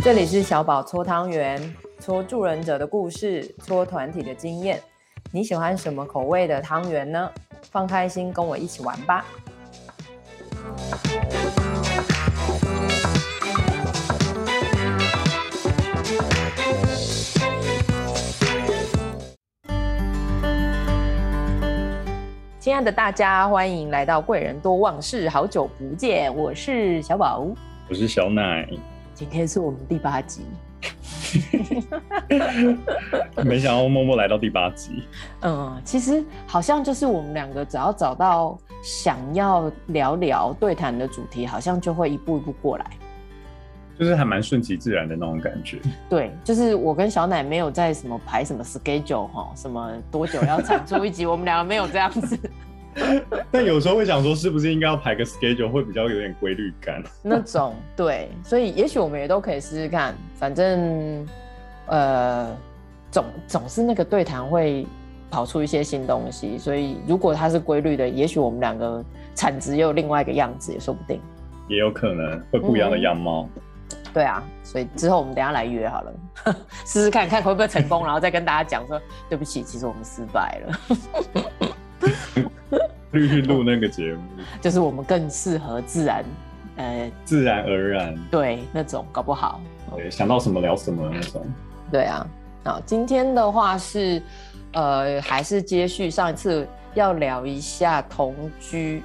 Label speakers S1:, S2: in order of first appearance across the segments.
S1: 这里是小宝搓汤圆，搓助人者的故事，搓团体的经验。你喜欢什么口味的汤圆呢？放开心，跟我一起玩吧。亲爱的大家，欢迎来到贵人多忘事，好久不见，我是小宝，
S2: 我是小奶。
S1: 今天是我们第八集，
S2: 没想到默默来到第八集。
S1: 嗯，其实好像就是我们两个只要找到想要聊聊对谈的主题，好像就会一步一步过来，
S2: 就是还蛮顺其自然的那种感觉。
S1: 对，就是我跟小奶没有在什么排什么 schedule 哈，什么多久要产出一集，我们两个没有这样子。
S2: 但有时候会想说，是不是应该要排个 schedule，会比较有点规律感？
S1: 那种对，所以也许我们也都可以试试看。反正，呃，总总是那个对谈会跑出一些新东西，所以如果它是规律的，也许我们两个产值又有另外一个样子，也说不定。
S2: 也有可能会不一样的样貌。嗯、
S1: 对啊，所以之后我们等下来约好了，试试看看会不会成功，然后再跟大家讲说，对不起，其实我们失败了。
S2: 去录那个节目，
S1: 就是我们更适合自然，呃，
S2: 自然而然，
S1: 对，那种搞不好，
S2: 对，想到什么聊什么那种，
S1: 对啊，好，今天的话是，呃，还是接续上一次要聊一下同居，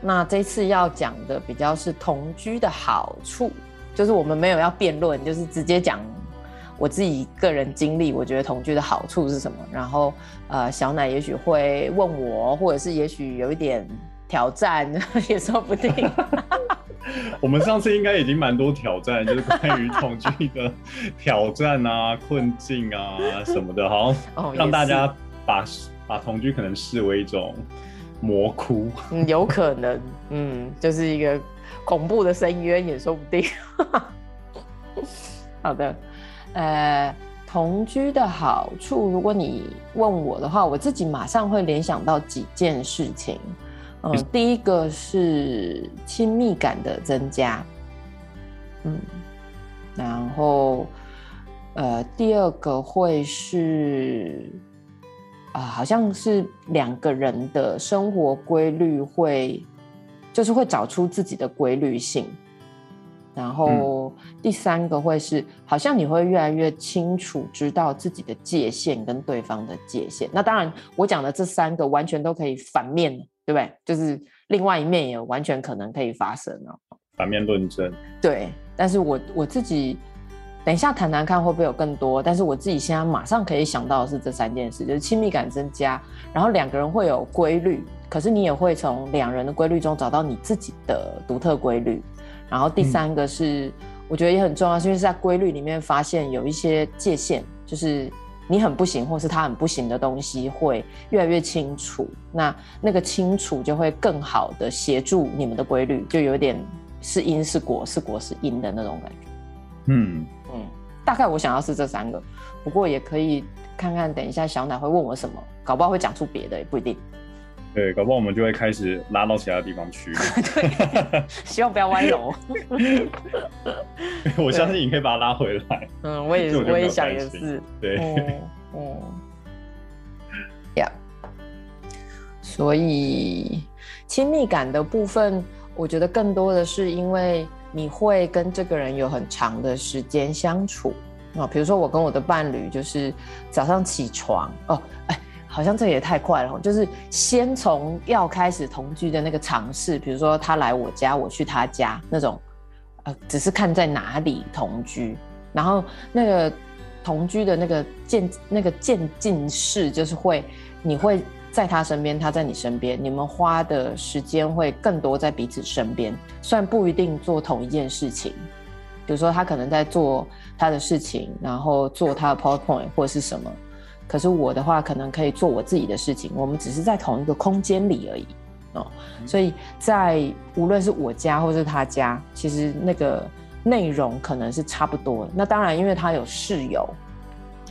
S1: 那这次要讲的比较是同居的好处，就是我们没有要辩论，就是直接讲。我自己个人经历，我觉得同居的好处是什么？然后，呃，小奶也许会问我，或者是也许有一点挑战，也说不定。
S2: 我们上次应该已经蛮多挑战，就是关于同居的挑战啊、困境啊什么的，好像 让大家把把同居可能视为一种魔窟。
S1: 嗯，有可能，嗯，就是一个恐怖的深渊，也说不定。好的。呃，同居的好处，如果你问我的话，我自己马上会联想到几件事情。嗯，第一个是亲密感的增加，嗯，然后呃，第二个会是啊、呃，好像是两个人的生活规律会，就是会找出自己的规律性。然后第三个会是，好像你会越来越清楚知道自己的界限跟对方的界限。那当然，我讲的这三个完全都可以反面，对不对？就是另外一面也完全可能可以发生哦。
S2: 反面论证。
S1: 对，但是我我自己等一下谈谈看会不会有更多。但是我自己现在马上可以想到的是这三件事，就是亲密感增加，然后两个人会有规律，可是你也会从两人的规律中找到你自己的独特规律。然后第三个是，我觉得也很重要，是因为是在规律里面发现有一些界限，就是你很不行，或是他很不行的东西，会越来越清楚。那那个清楚就会更好的协助你们的规律，就有点是因是果，是果是因的那种感觉。
S2: 嗯
S1: 嗯，大概我想要是这三个，不过也可以看看，等一下小奶会问我什么，搞不好会讲出别的，也不一定。
S2: 对，搞不好我们就会开始拉到其他地方去。
S1: 对，希望不要歪楼。
S2: 我相信你可以把它拉回来。
S1: 嗯，我也我也想也是。
S2: 对，
S1: 嗯，呀、嗯。所以亲密感的部分，我觉得更多的是因为你会跟这个人有很长的时间相处啊。比如说我跟我的伴侣，就是早上起床哦，哎。好像这也太快了，就是先从要开始同居的那个尝试，比如说他来我家，我去他家那种，呃，只是看在哪里同居，然后那个同居的那个渐那个渐进式，就是会你会在他身边，他在你身边，你们花的时间会更多在彼此身边，虽然不一定做同一件事情，比如说他可能在做他的事情，然后做他的 PowerPoint 或者是什么。可是我的话，可能可以做我自己的事情，我们只是在同一个空间里而已哦。所以在无论是我家或是他家，其实那个内容可能是差不多的。那当然，因为他有室友，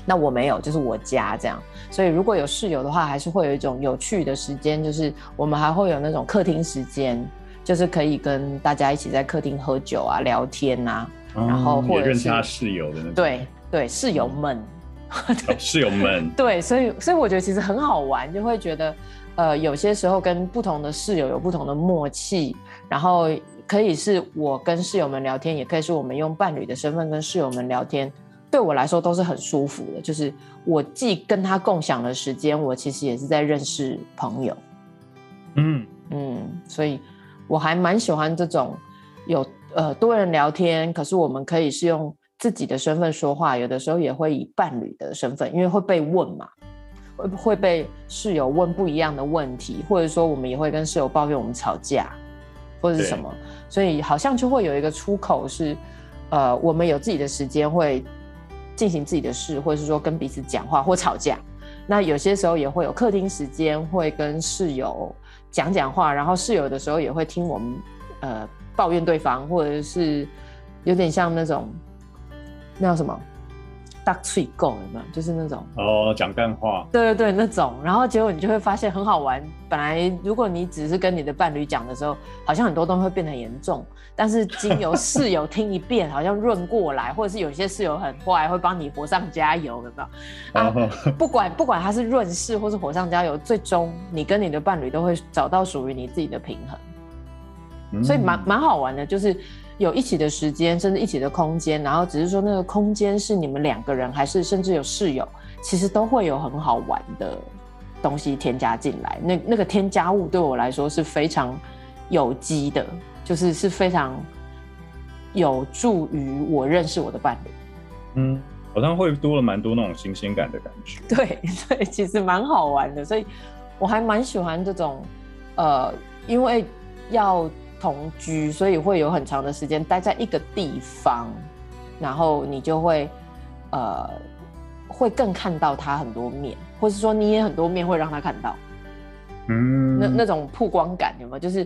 S1: 那我没有，就是我家这样。所以如果有室友的话，还是会有一种有趣的时间，就是我们还会有那种客厅时间，就是可以跟大家一起在客厅喝酒啊、聊天啊。嗯、然后或者是
S2: 认他室友的那种。
S1: 对对，室友们，
S2: 哦、室友们。
S1: 对，所以所以我觉得其实很好玩，就会觉得呃有些时候跟不同的室友有不同的默契，然后可以是我跟室友们聊天，也可以是我们用伴侣的身份跟室友们聊天。对我来说都是很舒服的，就是我既跟他共享了时间，我其实也是在认识朋友。嗯嗯，所以我还蛮喜欢这种有呃多人聊天，可是我们可以是用自己的身份说话，有的时候也会以伴侣的身份，因为会被问嘛，会会被室友问不一样的问题，或者说我们也会跟室友抱怨我们吵架或者是什么，所以好像就会有一个出口是，呃，我们有自己的时间会。进行自己的事，或者是说跟彼此讲话或吵架，那有些时候也会有客厅时间，会跟室友讲讲话，然后室友的时候也会听我们呃抱怨对方，或者是有点像那种那叫什么？大吹狗有没有？就是那种
S2: 哦，讲干话。
S1: 对对对，那种。然后结果你就会发现很好玩。本来如果你只是跟你的伴侣讲的时候，好像很多东西会变得很严重。但是经由室友听一遍，好像润过来，或者是有些室友很坏，会帮你火上加油，有没有？啊，哦、不管不管他是润室或是火上加油，最终你跟你的伴侣都会找到属于你自己的平衡。嗯、所以蛮蛮好玩的，就是。有一起的时间，甚至一起的空间，然后只是说那个空间是你们两个人，还是甚至有室友，其实都会有很好玩的东西添加进来。那那个添加物对我来说是非常有机的，就是是非常有助于我认识我的伴侣。
S2: 嗯，好像会多了蛮多那种新鲜感的感觉。
S1: 对对，其实蛮好玩的，所以我还蛮喜欢这种，呃，因为要。同居，所以会有很长的时间待在一个地方，然后你就会，呃，会更看到他很多面，或是说你也很多面会让他看到，嗯，那那种曝光感有没有？就是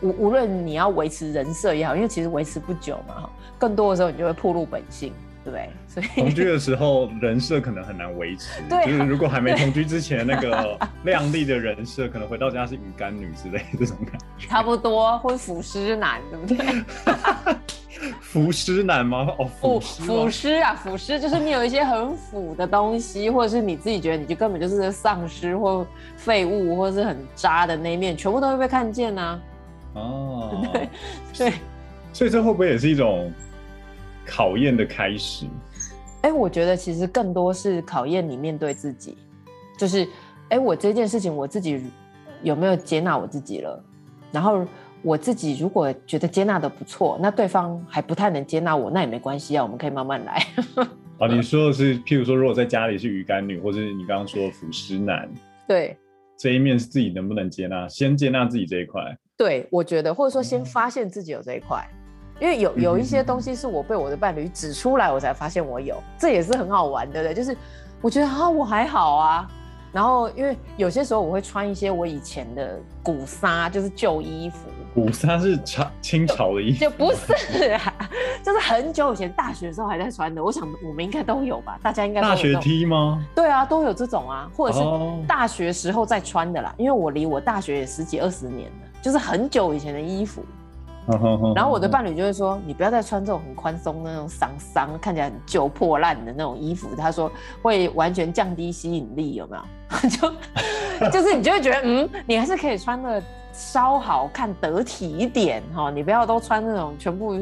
S1: 无无论你要维持人设也好，因为其实维持不久嘛，哈，更多的时候你就会暴露本性。对，所以
S2: 同居的时候人设可能很难维持。对、啊，就是如果还没同居之前那个靓丽的人设，可能回到家是鱼干女之类的这种感觉。
S1: 差不多，或腐尸男，对不对？
S2: 腐尸男吗？哦，腐
S1: 腐尸啊，腐尸就是你有一些很腐的东西，或者是你自己觉得你就根本就是丧尸或废物，或者是很渣的那一面，全部都会被看见呐、啊。哦，对 对，
S2: 所以这会不会也是一种？考验的开始，
S1: 哎、欸，我觉得其实更多是考验你面对自己，就是，哎、欸，我这件事情我自己有没有接纳我自己了？然后我自己如果觉得接纳的不错，那对方还不太能接纳我，那也没关系啊，我们可以慢慢来。
S2: 啊，你说的是，譬如说，如果在家里是鱼干女，或者是你刚刚说的腐尸男，
S1: 对，
S2: 这一面是自己能不能接纳？先接纳自己这一块，
S1: 对，我觉得，或者说先发现自己有这一块。嗯因为有有一些东西是我被我的伴侣指出来，我才发现我有，这也是很好玩，对不对？就是我觉得啊，我还好啊。然后因为有些时候我会穿一些我以前的古纱，就是旧衣服。
S2: 古纱是朝清朝的衣服？
S1: 就不是啊，就是很久以前大学的时候还在穿的。我想我们应该都有吧？大家应该
S2: 大学 T 吗？
S1: 对啊，都有这种啊，或者是大学时候在穿的啦。因为我离我大学也十几二十年了，就是很久以前的衣服。然后我的伴侣就会说：“你不要再穿这种很宽松的那种桑桑，看起来很旧破烂的那种衣服。”他说会完全降低吸引力，有没有？就就是你就会觉得，嗯，你还是可以穿的稍好看得体一点哈。你不要都穿那种全部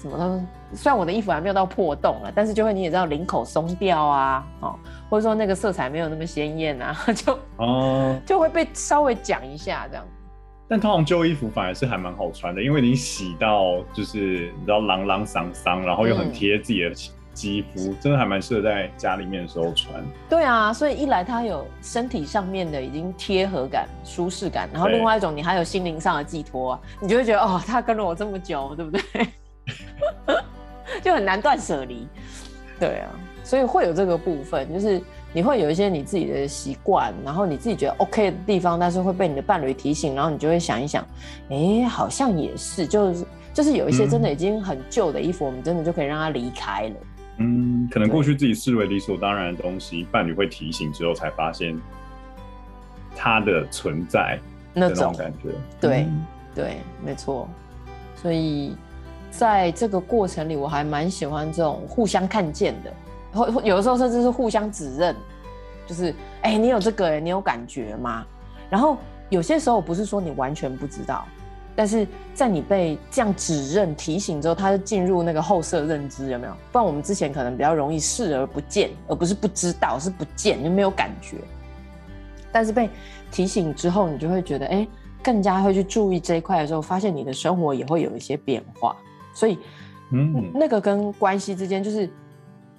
S1: 什么都，虽然我的衣服还没有到破洞了，但是就会你也知道领口松掉啊，哦，或者说那个色彩没有那么鲜艳啊，就哦就会被稍微讲一下这样。
S2: 但通常旧衣服反而是还蛮好穿的，因为你洗到就是你知道朗朗桑桑，然后又很贴自己的肌肤，嗯、真的还蛮适合在家里面的时候穿。
S1: 对啊，所以一来它有身体上面的已经贴合感、舒适感，然后另外一种你还有心灵上的寄托，啊你就会觉得哦，他跟了我这么久，对不对？就很难断舍离。对啊，所以会有这个部分，就是。你会有一些你自己的习惯，然后你自己觉得 OK 的地方，但是会被你的伴侣提醒，然后你就会想一想，哎，好像也是，就是就是有一些真的已经很旧的衣服，嗯、我们真的就可以让它离开了。
S2: 嗯，可能过去自己视为理所当然的东西，伴侣会提醒之后，才发现它的存在的那种感觉。
S1: 对、嗯、对，没错。所以在这个过程里，我还蛮喜欢这种互相看见的，或有的时候甚至是互相指认，就是哎、欸，你有这个、欸，你有感觉吗？然后有些时候不是说你完全不知道。但是在你被这样指认提醒之后，他就进入那个后设认知，有没有？不然我们之前可能比较容易视而不见，而不是不知道，是不见，就没有感觉。但是被提醒之后，你就会觉得，哎，更加会去注意这一块的时候，发现你的生活也会有一些变化。所以，嗯，那个跟关系之间，就是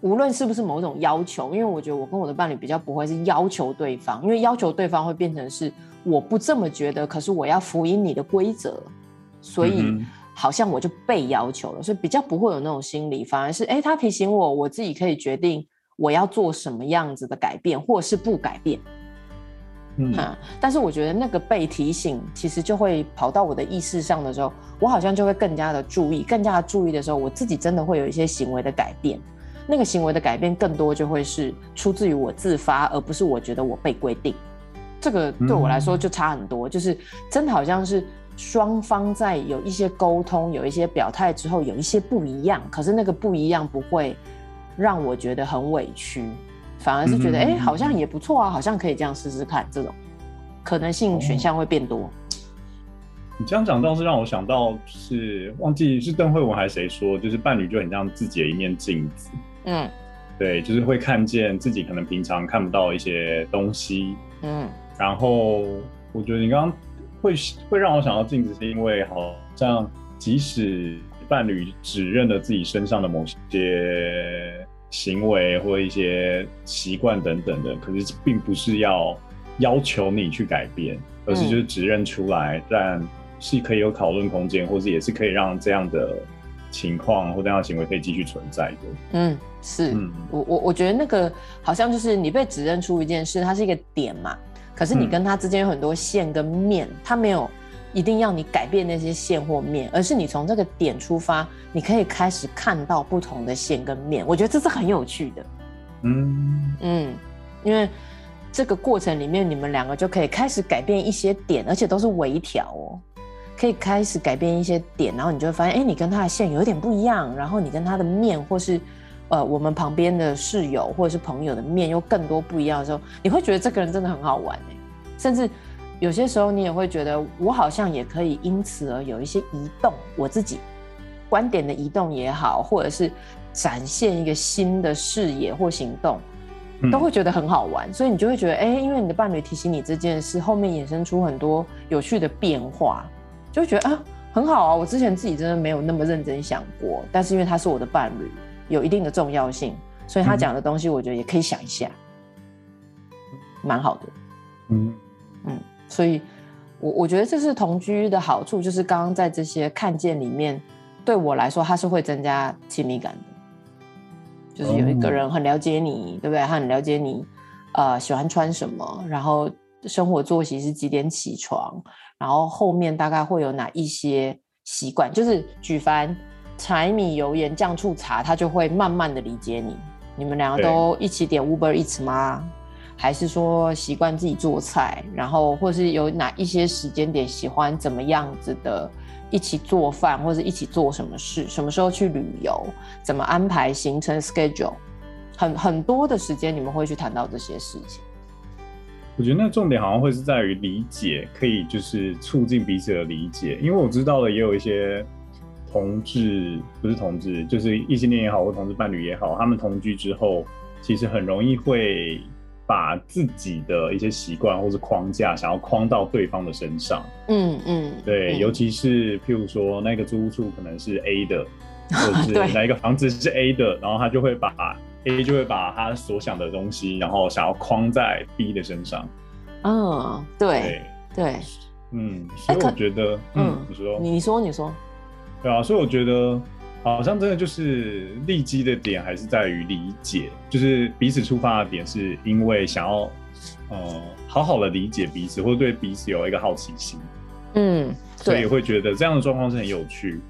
S1: 无论是不是某种要求，因为我觉得我跟我的伴侣比较不会是要求对方，因为要求对方会变成是。我不这么觉得，可是我要符合你的规则，所以好像我就被要求了，所以比较不会有那种心理，反而是哎，他提醒我，我自己可以决定我要做什么样子的改变，或是不改变。嗯，但是我觉得那个被提醒，其实就会跑到我的意识上的时候，我好像就会更加的注意，更加的注意的时候，我自己真的会有一些行为的改变。那个行为的改变，更多就会是出自于我自发，而不是我觉得我被规定。这个对我来说就差很多，嗯、就是真的好像是双方在有一些沟通、有一些表态之后，有一些不一样。可是那个不一样不会让我觉得很委屈，反而是觉得哎、嗯，好像也不错啊，好像可以这样试试看。这种可能性选项会变多。哦、
S2: 你这样讲倒是让我想到是忘记是邓慧文还是谁说，就是伴侣就很像自己的一面镜子。嗯，对，就是会看见自己可能平常看不到一些东西。嗯。然后我觉得你刚刚会会让我想到镜子，是因为好像即使伴侣指认了自己身上的某些行为或一些习惯等等的，可是并不是要要求你去改变，而是就是指认出来，但是可以有讨论空间，或者也是可以让这样的情况或这样的行为可以继续存在的。嗯，
S1: 是，嗯，我我我觉得那个好像就是你被指认出一件事，它是一个点嘛。可是你跟他之间有很多线跟面，嗯，他没有一定要你改变那些线或面，而是你从这个点出发，你可以开始看到不同的线跟面。我觉得这是很有趣的。嗯嗯，因为这个过程里面，你们两个就可以开始改变一些点，而且都是微调哦，可以开始改变一些点，然后你就会发现，哎，你跟他的线有点不一样，然后你跟他的面或是。呃，我们旁边的室友或者是朋友的面又更多不一样的时候，你会觉得这个人真的很好玩哎，甚至有些时候你也会觉得我好像也可以因此而有一些移动，我自己观点的移动也好，或者是展现一个新的视野或行动，都会觉得很好玩。所以你就会觉得，哎，因为你的伴侣提醒你这件事，后面衍生出很多有趣的变化，就会觉得啊，很好啊。我之前自己真的没有那么认真想过，但是因为他是我的伴侣。有一定的重要性，所以他讲的东西，我觉得也可以想一下，蛮、嗯、好的。嗯嗯，所以我我觉得这是同居的好处，就是刚刚在这些看见里面，对我来说，它是会增加亲密感的。就是有一个人很了解你，对不对？他很了解你，呃，喜欢穿什么，然后生活作息是几点起床，然后后面大概会有哪一些习惯，就是举凡。柴米油盐酱醋茶，他就会慢慢的理解你。你们两个都一起点 Uber Eats 吗？还是说习惯自己做菜？然后或是有哪一些时间点喜欢怎么样子的一起做饭，或者一起做什么事？什么时候去旅游？怎么安排行程 schedule？很很多的时间你们会去谈到这些事情。
S2: 我觉得那重点好像会是在于理解，可以就是促进彼此的理解。因为我知道的也有一些。同志不是同志，就是异性恋也好，或同志伴侣也好，他们同居之后，其实很容易会把自己的一些习惯或是框架，想要框到对方的身上。嗯嗯，对，嗯、尤其是譬如说那个租屋处可能是 A 的，或者 是哪一个房子是 A 的，然后他就会把 A 就会把他所想的东西，然后想要框在 B 的身上。
S1: 嗯，对对，对，
S2: 嗯，所以我觉得，欸、嗯，你说，
S1: 你说，你说。
S2: 对啊，所以我觉得好像真的就是利基的点还是在于理解，就是彼此出发的点是因为想要呃好好的理解彼此，或者对彼此有一个好奇心。嗯，所以会觉得这样的状况是很有趣。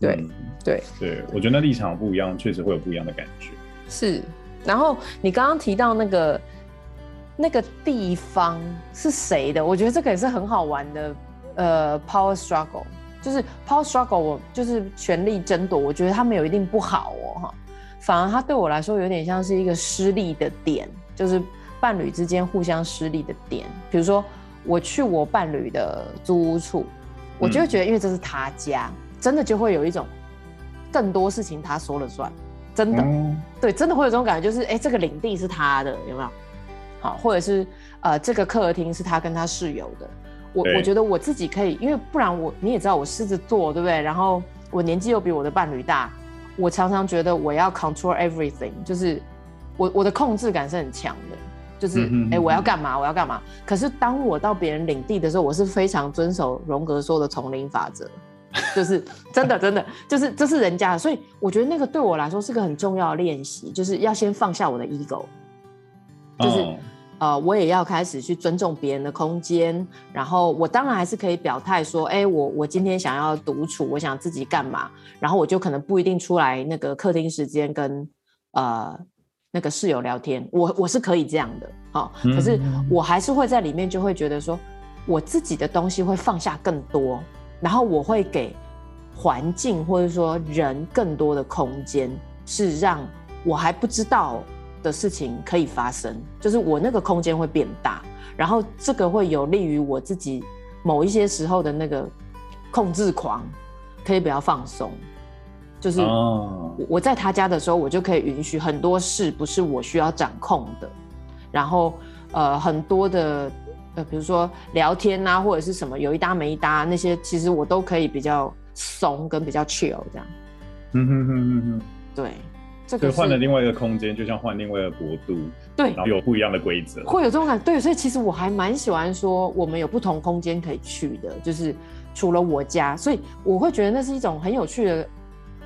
S1: 对、嗯、对
S2: 对，我觉得那立场不一样，确实会有不一样的感觉。
S1: 是，然后你刚刚提到那个那个地方是谁的？我觉得这个也是很好玩的，呃，power struggle。就是 power struggle，我就是权力争夺，我觉得他们有一定不好哦，哈，反而他对我来说有点像是一个失利的点，就是伴侣之间互相失利的点。比如说我去我伴侣的租屋处，我就会觉得，因为这是他家，嗯、真的就会有一种更多事情他说了算，真的，嗯、对，真的会有这种感觉，就是哎，这个领地是他的，有没有？好，或者是呃，这个客厅是他跟他室友的。我我觉得我自己可以，因为不然我你也知道我狮子座对不对？然后我年纪又比我的伴侣大，我常常觉得我要 control everything，就是我我的控制感是很强的，就是哎、嗯欸、我要干嘛我要干嘛。可是当我到别人领地的时候，我是非常遵守荣格说的丛林法则，就是真的真的就是这是人家的，所以我觉得那个对我来说是个很重要的练习，就是要先放下我的 ego，就是。Oh. 呃，我也要开始去尊重别人的空间，然后我当然还是可以表态说，哎，我我今天想要独处，我想自己干嘛，然后我就可能不一定出来那个客厅时间跟呃那个室友聊天，我我是可以这样的，好、哦，可是我还是会在里面就会觉得说，我自己的东西会放下更多，然后我会给环境或者说人更多的空间，是让我还不知道。的事情可以发生，就是我那个空间会变大，然后这个会有利于我自己某一些时候的那个控制狂，可以比较放松。就是我在他家的时候，我就可以允许很多事不是我需要掌控的，然后呃很多的呃比如说聊天啊或者是什么有一搭没一搭那些，其实我都可以比较怂跟比较 chill 这样。嗯哼哼哼哼，对。
S2: 这个换了另外一个空间，就像换另外一个国度，
S1: 对，
S2: 然后有不一样的规则，
S1: 会有这种感觉。对，所以其实我还蛮喜欢说，我们有不同空间可以去的，就是除了我家，所以我会觉得那是一种很有趣的。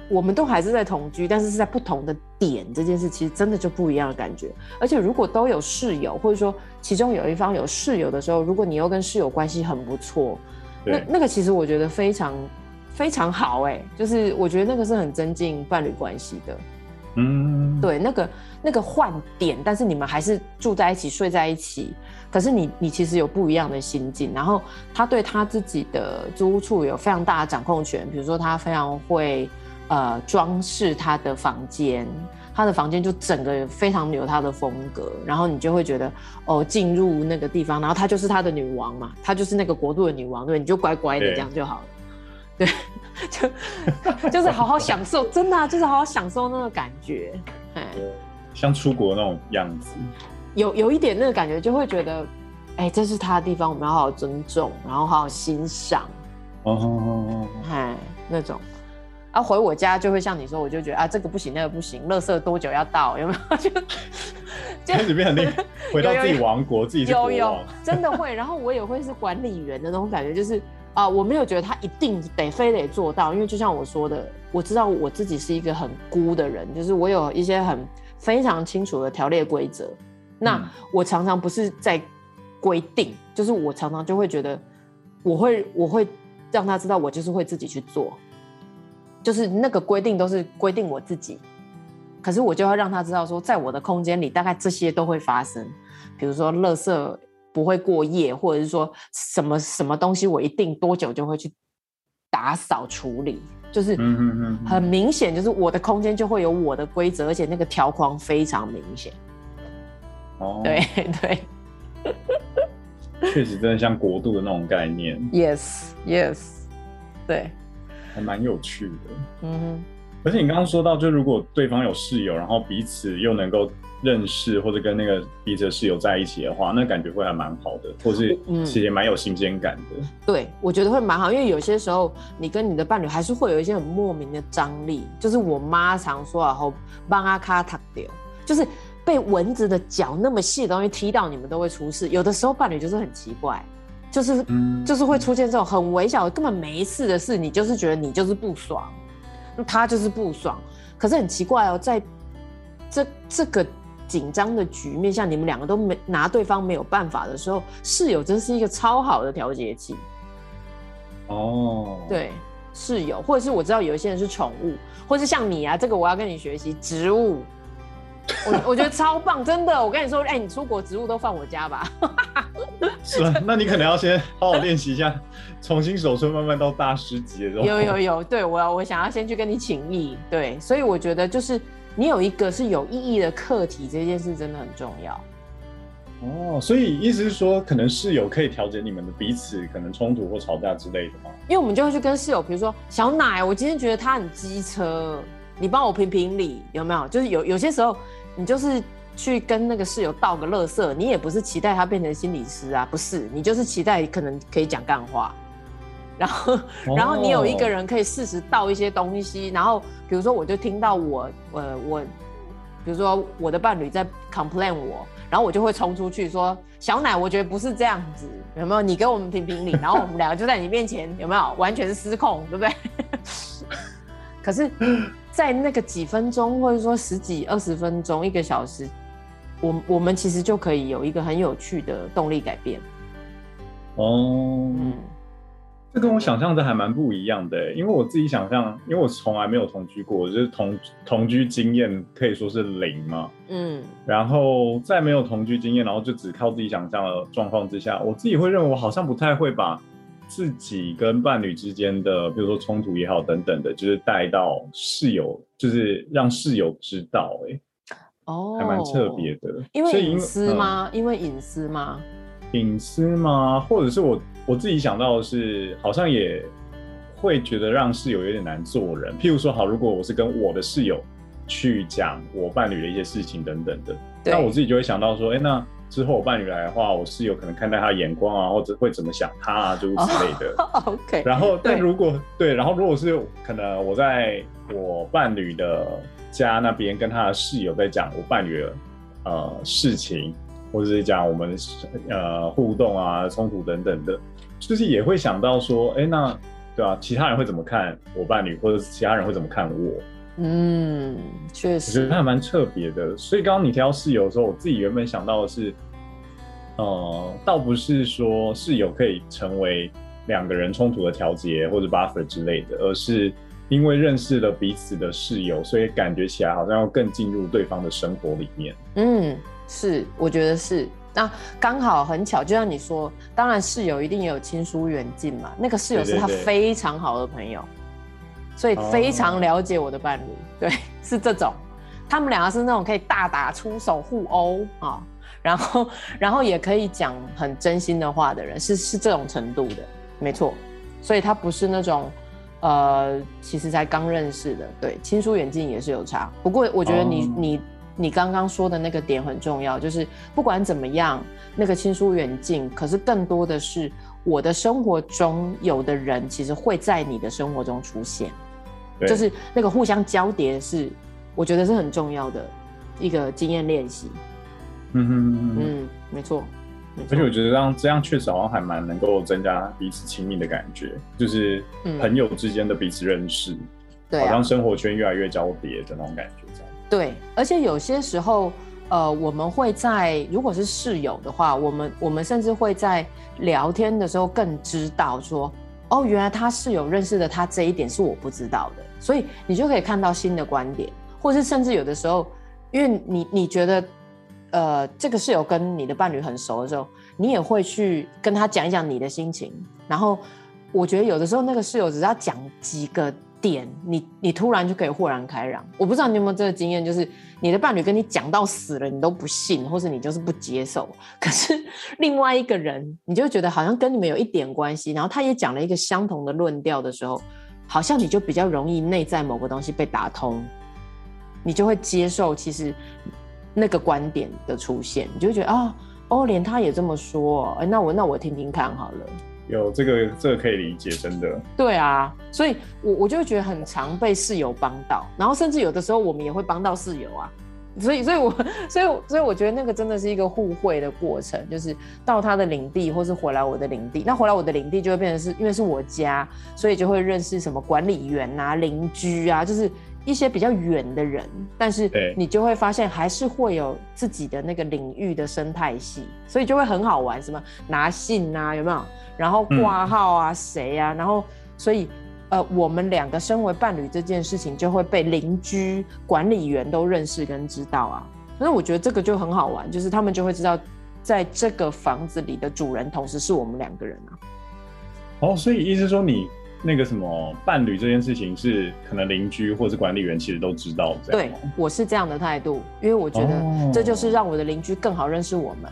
S1: 我们都还是在同居，但是是在不同的点，这件事其实真的就不一样的感觉。而且如果都有室友，或者说其中有一方有室友的时候，如果你又跟室友关系很不错，那那个其实我觉得非常非常好哎，就是我觉得那个是很增进伴侣关系的。嗯，对，那个那个换点，但是你们还是住在一起，睡在一起。可是你你其实有不一样的心境，然后他对他自己的租屋处有非常大的掌控权。比如说，他非常会呃装饰他的房间，他的房间就整个非常有他的风格。然后你就会觉得哦，进入那个地方，然后他就是他的女王嘛，他就是那个国度的女王，对，你就乖乖的这样就好了。对。就就是好好享受，真的啊，就是好好享受那个感觉，哎，
S2: 像出国那种样子，
S1: 有有一点那个感觉，就会觉得，哎，这是他的地方，我们要好好尊重，然后好好欣赏，哦哦哦哦，哎，那种，啊，回我家就会像你说，我就觉得啊，这个不行，那个不行，垃圾多久要到，有没有？就
S2: 开始变成 回到自己王国，自己有有，
S1: 真的会，然后我也会是管理员的那种感觉，就是。啊、呃，我没有觉得他一定得非得做到，因为就像我说的，我知道我自己是一个很孤的人，就是我有一些很非常清楚的条列规则。那我常常不是在规定，就是我常常就会觉得，我会我会让他知道，我就是会自己去做，就是那个规定都是规定我自己，可是我就要让他知道说，在我的空间里，大概这些都会发生，比如说垃圾。不会过夜，或者是说什么什么东西，我一定多久就会去打扫处理，就是很明显，就是我的空间就会有我的规则，而且那个条框非常明显。哦，对 对，
S2: 确实真的像国度的那种概念。
S1: Yes Yes，对，
S2: 还蛮有趣的。嗯哼，而且你刚刚说到，就如果对方有室友，然后彼此又能够。认识或者跟那个彼此室友在一起的话，那感觉会还蛮好的，或是其实也蛮有新鲜感的。
S1: 嗯、对，我觉得会蛮好，因为有些时候你跟你的伴侣还是会有一些很莫名的张力。就是我妈常说啊，后帮阿卡塔掉，就是被蚊子的脚那么细的东西踢到，你们都会出事。有的时候伴侣就是很奇怪，就是、嗯、就是会出现这种很微小的根本没事的事，你就是觉得你就是不爽，他就是不爽。可是很奇怪哦，在这这个。紧张的局面，下你们两个都没拿对方没有办法的时候，室友真是一个超好的调节器。哦，对，室友，或者是我知道有一些人是宠物，或是像你啊，这个我要跟你学习植物。我我觉得超棒，真的。我跟你说，哎、欸，你出国植物都放我家吧。
S2: 是啊，那你可能要先好好练习一下，重新手村，慢慢到大师级的时候。
S1: 有有有，对我我想要先去跟你请益，对，所以我觉得就是你有一个是有意义的课题，这件事真的很重要。
S2: 哦，所以意思是说，可能室友可以调节你们的彼此可能冲突或吵架之类的吗？
S1: 因为我们就会去跟室友，比如说小奶，我今天觉得他很机车。你帮我评评理，有没有？就是有有些时候，你就是去跟那个室友倒个乐色，你也不是期待他变成心理师啊，不是，你就是期待可能可以讲干话，然后然后你有一个人可以适时倒一些东西，然后比如说我就听到我呃我，比如说我的伴侣在 complain 我，然后我就会冲出去说小奶，我觉得不是这样子，有没有？你给我们评评理，然后我们两个就在你面前有没有完全失控，对不对？可是。在那个几分钟，或者说十几二十分钟、一个小时，我我们其实就可以有一个很有趣的动力改变。
S2: 哦，嗯，这跟我想象的还蛮不一样的，因为我自己想象，因为我从来没有同居过，就是同同居经验可以说是零嘛。嗯，然后在没有同居经验，然后就只靠自己想象的状况之下，我自己会认为我好像不太会把。自己跟伴侣之间的，比如说冲突也好，等等的，就是带到室友，就是让室友知道，欸，哎，哦，还蛮特别的。
S1: 因为隐私吗？因为隐私吗？
S2: 隐私吗？或者是我我自己想到的是，好像也会觉得让室友有点难做人。譬如说，好，如果我是跟我的室友去讲我伴侣的一些事情等等的，那我自己就会想到说，哎，欸，那。之后我伴侣来的话，我室友可能看待他的眼光啊，或者会怎么想他啊，诸如此类的。
S1: Oh, OK。
S2: 然后，但如果对，对，然后如果是可能我在我伴侣的家那边跟他的室友在讲我伴侣的呃事情，或者是讲我们呃互动啊、冲突等等的，就是也会想到说，哎，那对啊，其他人会怎么看我伴侣，或者是其他人会怎么看我？
S1: 嗯，确实，
S2: 我觉得他还蛮特别的。所以刚刚你提到室友的时候，我自己原本想到的是，呃，倒不是说室友可以成为两个人冲突的调节或者 buffer 之类的，而是因为认识了彼此的室友，所以感觉起来好像要更进入对方的生活里面。
S1: 嗯，是，我觉得是。那刚好很巧，就像你说，当然室友一定也有亲疏远近嘛。那个室友是他非常好的朋友。所以非常了解我的伴侣，oh. 对，是这种，他们两个是那种可以大打出手互殴啊，然后 然后也可以讲很真心的话的人，是是这种程度的，没错。所以他不是那种，呃，其实才刚认识的，对，亲疏远近也是有差。不过我觉得你、oh. 你你刚刚说的那个点很重要，就是不管怎么样，那个亲疏远近，可是更多的是我的生活中有的人，其实会在你的生活中出现。就是那个互相交叠，是我觉得是很重要的一个经验练习。嗯哼嗯，没错。
S2: 而且我觉得这样这样确实好像还蛮能够增加彼此亲密的感觉，就是朋友之间的彼此认识，好像生活圈越来越交叠的那种感觉。这样
S1: 对，而且有些时候，呃，我们会在如果是室友的话，我们我们甚至会在聊天的时候更知道说。哦，原来他室友认识的他这一点是我不知道的，所以你就可以看到新的观点，或是甚至有的时候，因为你你觉得，呃，这个室友跟你的伴侣很熟的时候，你也会去跟他讲一讲你的心情，然后我觉得有的时候那个室友只要讲几个。点你你突然就可以豁然开朗，我不知道你有没有这个经验，就是你的伴侣跟你讲到死了，你都不信，或是你就是不接受。可是另外一个人，你就觉得好像跟你们有一点关系，然后他也讲了一个相同的论调的时候，好像你就比较容易内在某个东西被打通，你就会接受其实那个观点的出现，你就觉得啊哦，连他也这么说，哎，那我那我听听看好了。
S2: 有这个，这个可以理解，真的。
S1: 对啊，所以我我就觉得很常被室友帮到，然后甚至有的时候我们也会帮到室友啊。所以，所以我，所以，所以我觉得那个真的是一个互惠的过程，就是到他的领地，或是回来我的领地。那回来我的领地就会变成是因为是我家，所以就会认识什么管理员啊、邻居啊，就是一些比较远的人。但是你就会发现还是会有自己的那个领域的生态系，所以就会很好玩。什么拿信啊，有没有？然后挂号啊，谁、嗯、啊？然后所以。呃，我们两个身为伴侣这件事情就会被邻居、管理员都认识跟知道啊。所以我觉得这个就很好玩，就是他们就会知道，在这个房子里的主人同时是我们两个人啊。
S2: 哦，所以意思说你那个什么伴侣这件事情是可能邻居或是管理员其实都知道这样。
S1: 对，我是这样的态度，因为我觉得这就是让我的邻居更好认识我们。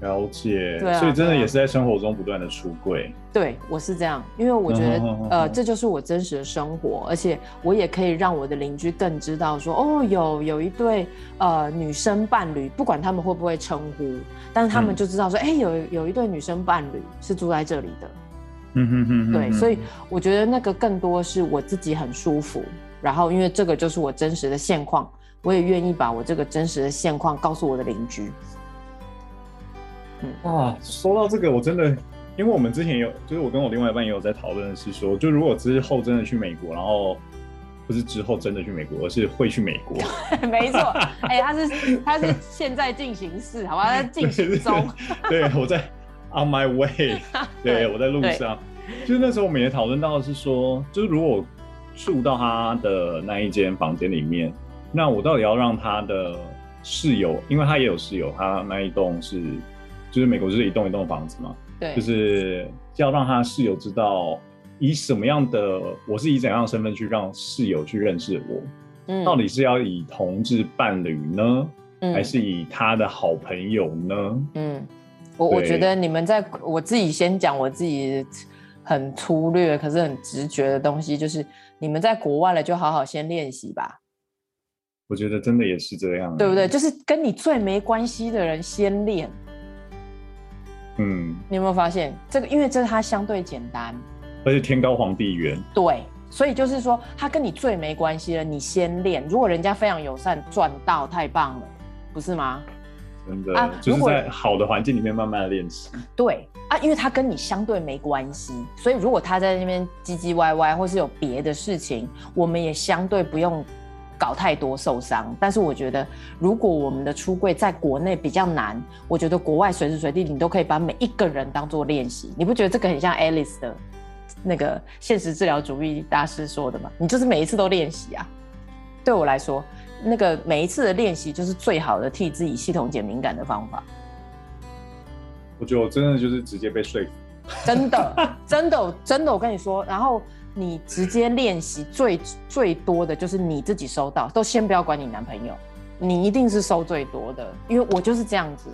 S2: 了解，对啊，所以真的也是在生活中不断的出柜。
S1: 对，我是这样，因为我觉得，嗯、呃，这就是我真实的生活，而且我也可以让我的邻居更知道说，哦，有有一对呃女生伴侣，不管他们会不会称呼，但是他们就知道说，哎、嗯，有有一对女生伴侣是住在这里的。嗯哼哼，对，所以我觉得那个更多是我自己很舒服，然后因为这个就是我真实的现况，我也愿意把我这个真实的现况告诉我的邻居。
S2: 嗯哇，说到这个，我真的，因为我们之前有，就是我跟我另外一半也有在讨论的是说，就如果之后真的去美国，然后不是之后真的去美国，而是会去美国。
S1: 没错，哎、欸，他是他是现在进行式，好吧，他在进行中。
S2: 对，我在 on my way，对，我在路上。就是那时候我们也讨论到的是说，就是如果住到他的那一间房间里面，那我到底要让他的室友，因为他也有室友，他那一栋是。就是美国就是一栋一栋房子嘛，
S1: 对，
S2: 就是要让他室友知道以什么样的，我是以怎样的身份去让室友去认识我，嗯，到底是要以同志伴侣呢，嗯，还是以他的好朋友呢？
S1: 嗯，我我觉得你们在我自己先讲我自己很粗略可是很直觉的东西，就是你们在国外了就好好先练习吧。
S2: 我觉得真的也是这样，
S1: 对不对？就是跟你最没关系的人先练。
S2: 嗯，
S1: 你有没有发现这个？因为这是它相对简单，
S2: 而且天高皇帝远。
S1: 对，所以就是说，他跟你最没关系了，你先练。如果人家非常友善，赚到太棒了，不是吗？
S2: 真的啊，就是在好的环境里面慢慢的练习。
S1: 对啊，因为他跟你相对没关系，所以如果他在那边唧唧歪歪，或是有别的事情，我们也相对不用。搞太多受伤，但是我觉得，如果我们的出柜在国内比较难，我觉得国外随时随地你都可以把每一个人当做练习。你不觉得这个很像 Alice 的那个现实治疗主义大师说的吗？你就是每一次都练习啊。对我来说，那个每一次的练习就是最好的替自己系统减敏感的方法。
S2: 我觉得我真的就是直接被说服，
S1: 真的，真的，真的，我跟你说，然后。你直接练习最最多的就是你自己收到，都先不要管你男朋友，你一定是收最多的，因为我就是这样子。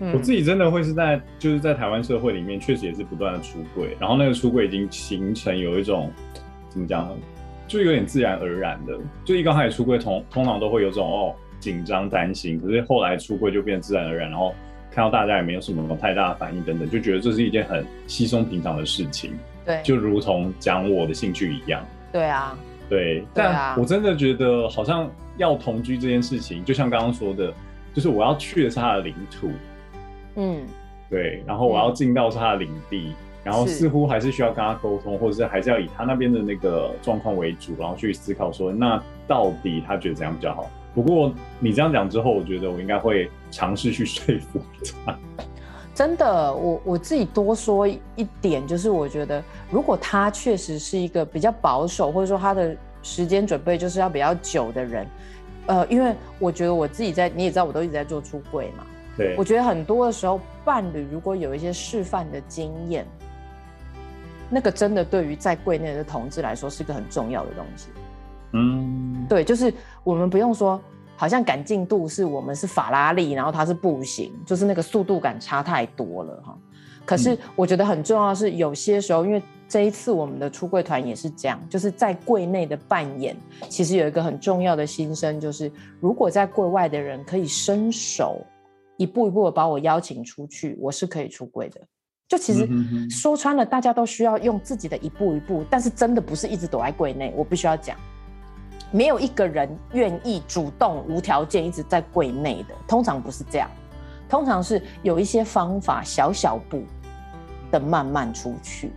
S2: 嗯，我自己真的会是在就是在台湾社会里面，确实也是不断的出柜，然后那个出柜已经形成有一种怎么讲呢，就有点自然而然的，就一刚开始出柜，通通常都会有这种哦紧张担心，可是后来出柜就变自然而然，然后看到大家也没有什么太大的反应等等，就觉得这是一件很稀松平常的事情。
S1: 对，
S2: 就如同讲我的兴趣一样。
S1: 对啊，
S2: 对，但我真的觉得好像要同居这件事情，就像刚刚说的，就是我要去的是他的领土，
S1: 嗯，
S2: 对，然后我要进到是他的领地，嗯，然后似乎还是需要跟他沟通，或者是还是要以他那边的那个状况为主，然后去思考说，那到底他觉得怎样比较好？不过你这样讲之后，我觉得我应该会尝试去说服他。
S1: 真的，我我自己多说一点，就是我觉得，如果他确实是一个比较保守，或者说他的时间准备就是要比较久的人，呃，因为我觉得我自己在，你也知道，我都一直在做出柜嘛。
S2: 对。
S1: 我觉得很多的时候，伴侣如果有一些示范的经验，那个真的对于在柜内的同志来说是个很重要的东西。
S2: 嗯。
S1: 对，就是我们不用说。好像赶进度是我们是法拉利，然后他是步行，就是那个速度感差太多了哈。可是我觉得很重要的是，有些时候，因为这一次我们的出柜团也是这样，就是在柜内的扮演，其实有一个很重要的心声，就是如果在柜外的人可以伸手一步一步的把我邀请出去，我是可以出柜的。就其实说穿了，大家都需要用自己的一步一步，但是真的不是一直躲在柜内，我必须要讲。没有一个人愿意主动、无条件一直在柜内的，通常不是这样，通常是有一些方法，小小步的慢慢出去。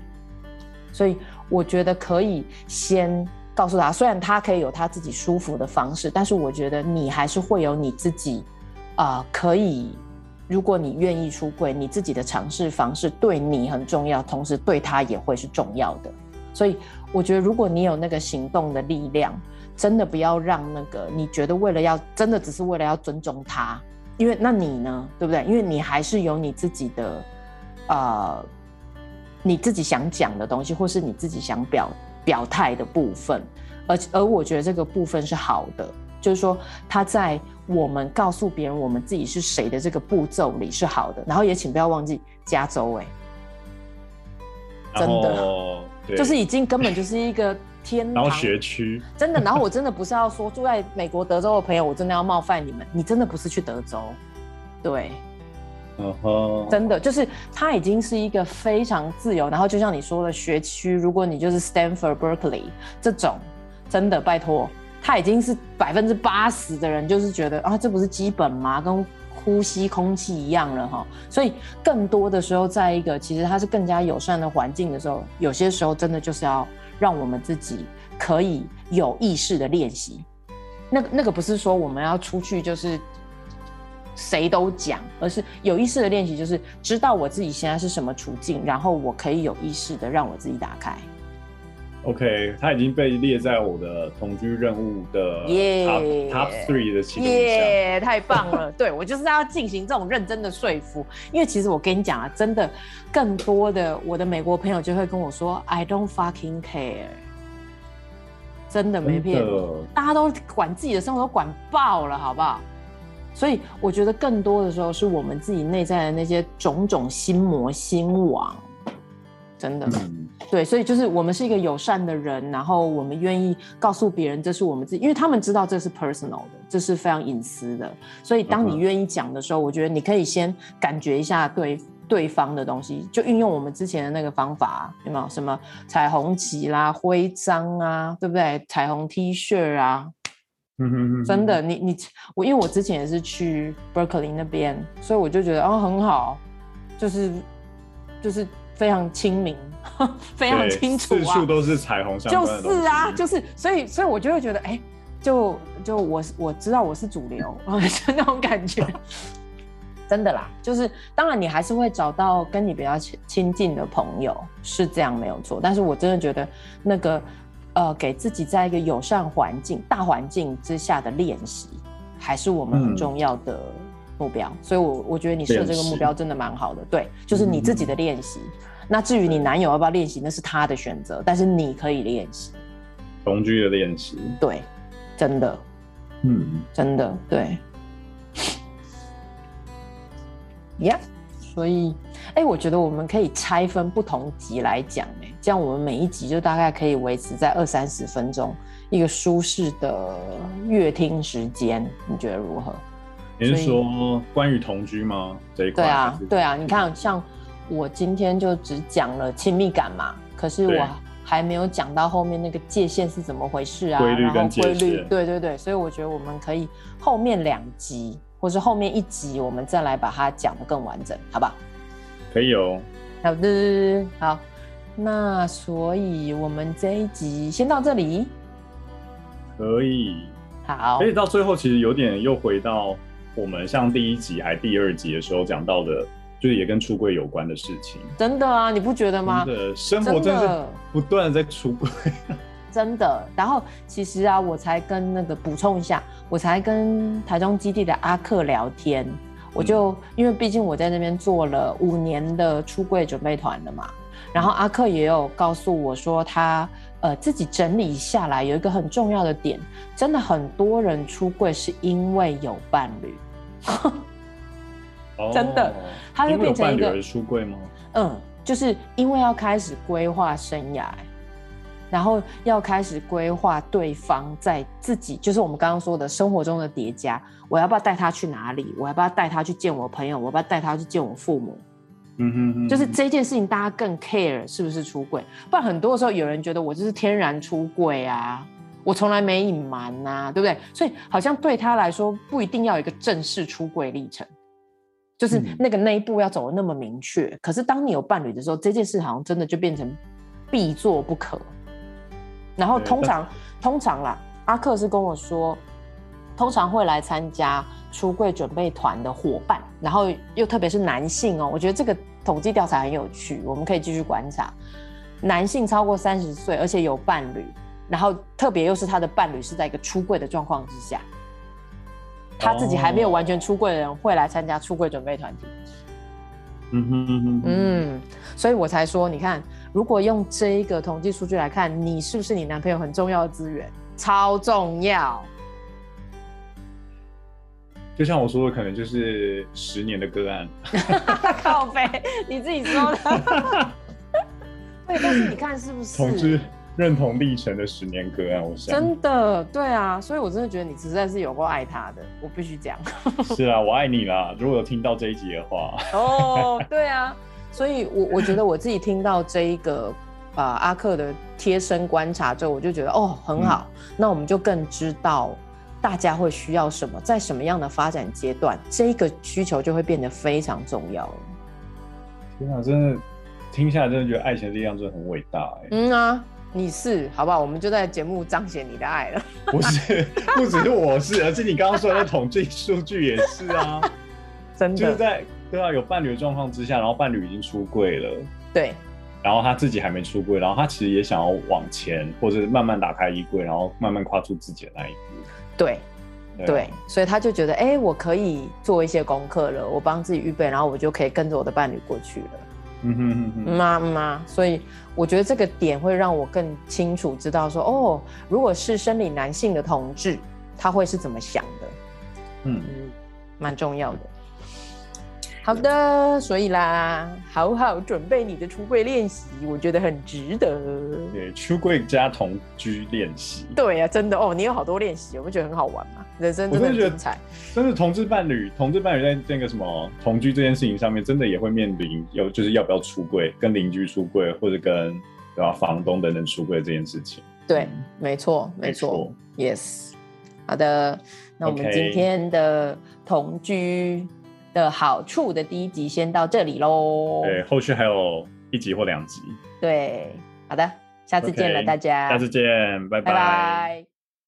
S1: 所以我觉得可以先告诉他，虽然他可以有他自己舒服的方式，但是我觉得你还是会有你自己啊、呃，可以如果你愿意出柜，你自己的尝试方式对你很重要，同时对他也会是重要的。所以我觉得，如果你有那个行动的力量，真的不要让那个你觉得为了要真的只是为了要尊重他，因为那你呢，对不对？因为你还是有你自己的，呃，你自己想讲的东西，或是你自己想表表态的部分，而而我觉得这个部分是好的。就是说，他在我们告诉别人我们自己是谁的这个步骤里是好的，然后也请不要忘记加州，哎，真的，就是已经根本就是一个天堂。
S2: 学区，
S1: 真的。然后我真的不是要说住在美国德州的朋友，我真的要冒犯你们，你真的不是去德州，对，真的就是它已经是一个非常自由，然后就像你说的学区，如果你就是 Stanford、Berkeley 这种，真的拜托。他已经是百分之八十的人，就是觉得啊，这不是基本吗？跟呼吸空气一样了哈。所以更多的时候，在一个其实它是更加友善的环境的时候，有些时候真的就是要让我们自己可以有意识的练习。那那个不是说我们要出去就是谁都讲，而是有意识的练习，就是知道我自己现在是什么处境，然后我可以有意识的让我自己打开。
S2: OK，他已经被列在我的同居任务的 top top three 的其中一项。
S1: 耶，太棒了！对，我就是要进行这种认真的说服，因为其实我跟你讲啊，真的，更多的我的美国朋友就会跟我说，I don't fucking care，真的没骗，大家都管自己的生活都管爆了，好不好？所以我觉得更多的时候是我们自己内在的那些种种心魔心网。真的，对，所以就是我们是一个友善的人，然后我们愿意告诉别人这是我们自己，因为他们知道这是 personal 的，这是非常隐私的。所以当你愿意讲的时候，我觉得你可以先感觉一下对对方的东西，就运用我们之前的那个方法，有没有什么彩虹旗啦、徽章啊，对不对？彩虹 T 恤啊，真的，你你我，因为我之前也是去 Berkeley 那边，所以我就觉得哦很好，就是就是。非常亲民，非常清楚啊，
S2: 四处都是彩虹相关的，
S1: 就是啊，就是，所以，所以我就会觉得，哎、欸，就就我我知道我是主流，是那种感觉，真的啦，就是，当然你还是会找到跟你比较亲亲近的朋友，是这样没有错，但是我真的觉得那个，呃，给自己在一个友善环境、大环境之下的练习，还是我们很重要的。嗯目标，所以我，我我觉得你设这个目标真的蛮好的，对，就是你自己的练习。嗯、那至于你男友要不要练习，那是他的选择，但是你可以练习。
S2: 同居的练习，
S1: 对，真的，嗯，真的，对，呀、yeah，所以，哎、欸，我觉得我们可以拆分不同集来讲，哎，这样我们每一集就大概可以维持在二三十分钟，一个舒适的阅听时间，你觉得如何？
S2: 你是说关于同居吗？这一块？
S1: 对啊，对啊。你看，像我今天就只讲了亲密感嘛，可是我还没有讲到后面那个界限是怎么回事啊？
S2: 规律跟界限。规律，
S1: 对对对。所以我觉得我们可以后面两集，或是后面一集，我们再来把它讲的更完整，好不好？
S2: 可以哦。
S1: 好的，好。那所以我们这一集先到这里。
S2: 可以。
S1: 好。
S2: 可以到最后，其实有点又回到。我们像第一集还第二集的时候讲到的，就是也跟出柜有关的事情。
S1: 真的啊，你不觉得吗？
S2: 真的，生活真的是不断的在出柜。
S1: 真的。然后其实啊，我才跟那个补充一下，我才跟台中基地的阿克聊天，我就、嗯、因为毕竟我在那边做了五年的出柜准备团了嘛，然后阿克也有告诉我说他。呃，自己整理下来有一个很重要的点，真的很多人出柜是因为有伴侣，真的，他会变成一个
S2: 出柜吗？
S1: 嗯，就是因为要开始规划生涯，然后要开始规划对方在自己，就是我们刚刚说的生活中的叠加，我要不要带他去哪里？我要不要带他去见我朋友？我要不要带他去见我父母？嗯哼哼，就是这件事情，大家更 care 是不是出轨？不然很多的时候，有人觉得我就是天然出轨啊，我从来没隐瞒呐，对不对？所以好像对他来说，不一定要有一个正式出轨历程，就是那个那一步要走的那么明确。可是当你有伴侣的时候，这件事好像真的就变成必做不可。然后通常通常啦，阿克是跟我说，通常会来参加出柜准备团的伙伴。然后又特别是男性哦，我觉得这个统计调查很有趣，我们可以继续观察。男性超过三十岁，而且有伴侣，然后特别又是他的伴侣是在一个出柜的状况之下，他自己还没有完全出柜的人会来参加出柜准备团体。
S2: 嗯哼嗯哼
S1: 嗯，所以我才说，你看，如果用这一个统计数据来看，你是不是你男朋友很重要的资源？超重要。
S2: 就像我说的，可能就是十年的个案。
S1: 靠北，你自己说的。对，但是你看是不是
S2: 同志认同历程的十年个案？我想
S1: 真的对啊，所以我真的觉得你实在是有够爱他的，我必须讲。
S2: 是啊，我爱你啦！如果有听到这一集的话，
S1: 哦，对啊，所以我我觉得我自己听到这一个啊、呃、阿克的贴身观察之后，我就觉得哦很好，嗯、那我们就更知道大家会需要什么，在什么样的发展阶段，这个需求就会变得非常重要了。
S2: 天啊，真的。听下来真的觉得爱情的力量真的很伟大哎。
S1: 嗯啊，你是好不好？我们就在节目彰显你的爱了。
S2: 不是，不只是我是，而是你刚刚说的统计数据也是啊。
S1: 真的。
S2: 就是在对啊，有伴侣的状况之下，然后伴侣已经出柜了。
S1: 对。
S2: 然后他自己还没出柜，然后他其实也想要往前，或者是慢慢打开衣柜，然后慢慢跨出自己的那一步。
S1: 对。对，所以他就觉得，哎，我可以做一些功课了，我帮自己预备，然后我就可以跟着我的伴侣过去了。嗯哼嗯哼，妈妈，所以我觉得这个点会让我更清楚知道说，哦，如果是生理男性的同志，他会是怎么想的？嗯嗯，蛮重要的。好的，所以啦，好好准备你的出柜练习，我觉得很值得。
S2: 对，出柜加同居练习。
S1: 对啊，真的哦，你有好多练习，我不觉得很好玩吗？人生真的很精彩。
S2: 真的，同志伴侣，同志伴侣在那个什么同居这件事情上面，真的也会面临有就是要不要出柜，跟邻居出柜，或者跟对吧房东等等出柜这件事情。
S1: 对，没错，没错，Yes。好的，那我们今天的同居。的好处的第一集先到这里喽。
S2: 对，后续还有一集或两集。
S1: 对，好的，下次见了，大家。
S2: 下次见，拜拜。
S1: 拜拜。